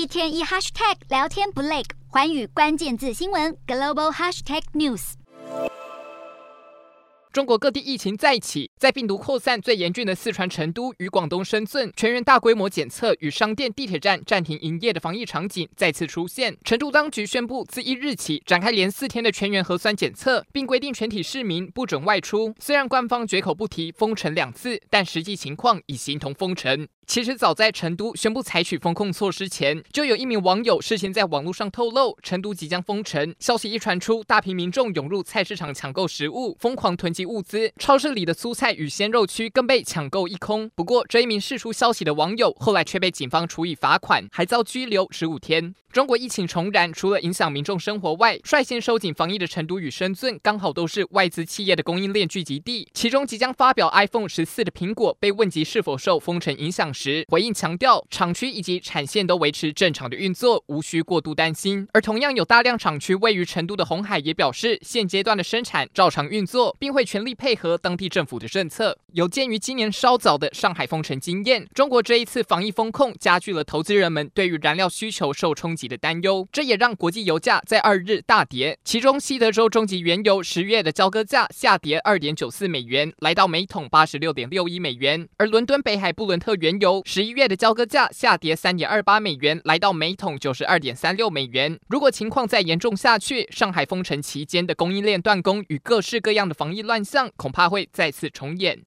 一天一 hashtag 聊天不累，寰宇关键字新闻 global hashtag news。中国各地疫情再起，在病毒扩散最严峻的四川成都与广东深圳，全员大规模检测与商店、地铁站暂停营业的防疫场景再次出现。成都当局宣布，自一日起展开连四天的全员核酸检测，并规定全体市民不准外出。虽然官方绝口不提封城两次，但实际情况已形同封城。其实早在成都宣布采取封控措施前，就有一名网友事先在网络上透露，成都即将封城。消息一传出，大批民众涌入菜市场抢购食物，疯狂囤积物资。超市里的蔬菜与鲜肉区更被抢购一空。不过，这一名释出消息的网友后来却被警方处以罚款，还遭拘留十五天。中国疫情重燃，除了影响民众生活外，率先收紧防疫的成都与深圳，刚好都是外资企业的供应链聚集地。其中，即将发表 iPhone 十四的苹果被问及是否受封城影响时，回应强调，厂区以及产线都维持正常的运作，无需过度担心。而同样有大量厂区位于成都的红海也表示，现阶段的生产照常运作，并会全力配合当地政府的政策。有鉴于今年稍早的上海封城经验，中国这一次防疫风控加剧了投资人们对于燃料需求受冲击的担忧，这也让国际油价在二日大跌。其中，西德州中级原油十月的交割价下跌二点九四美元，来到每桶八十六点六一美元；而伦敦北海布伦特原油十一月的交割价下跌三点二八美元，来到每桶九十二点三六美元。如果情况再严重下去，上海封城期间的供应链断供与各式各样的防疫乱象，恐怕会再次重演。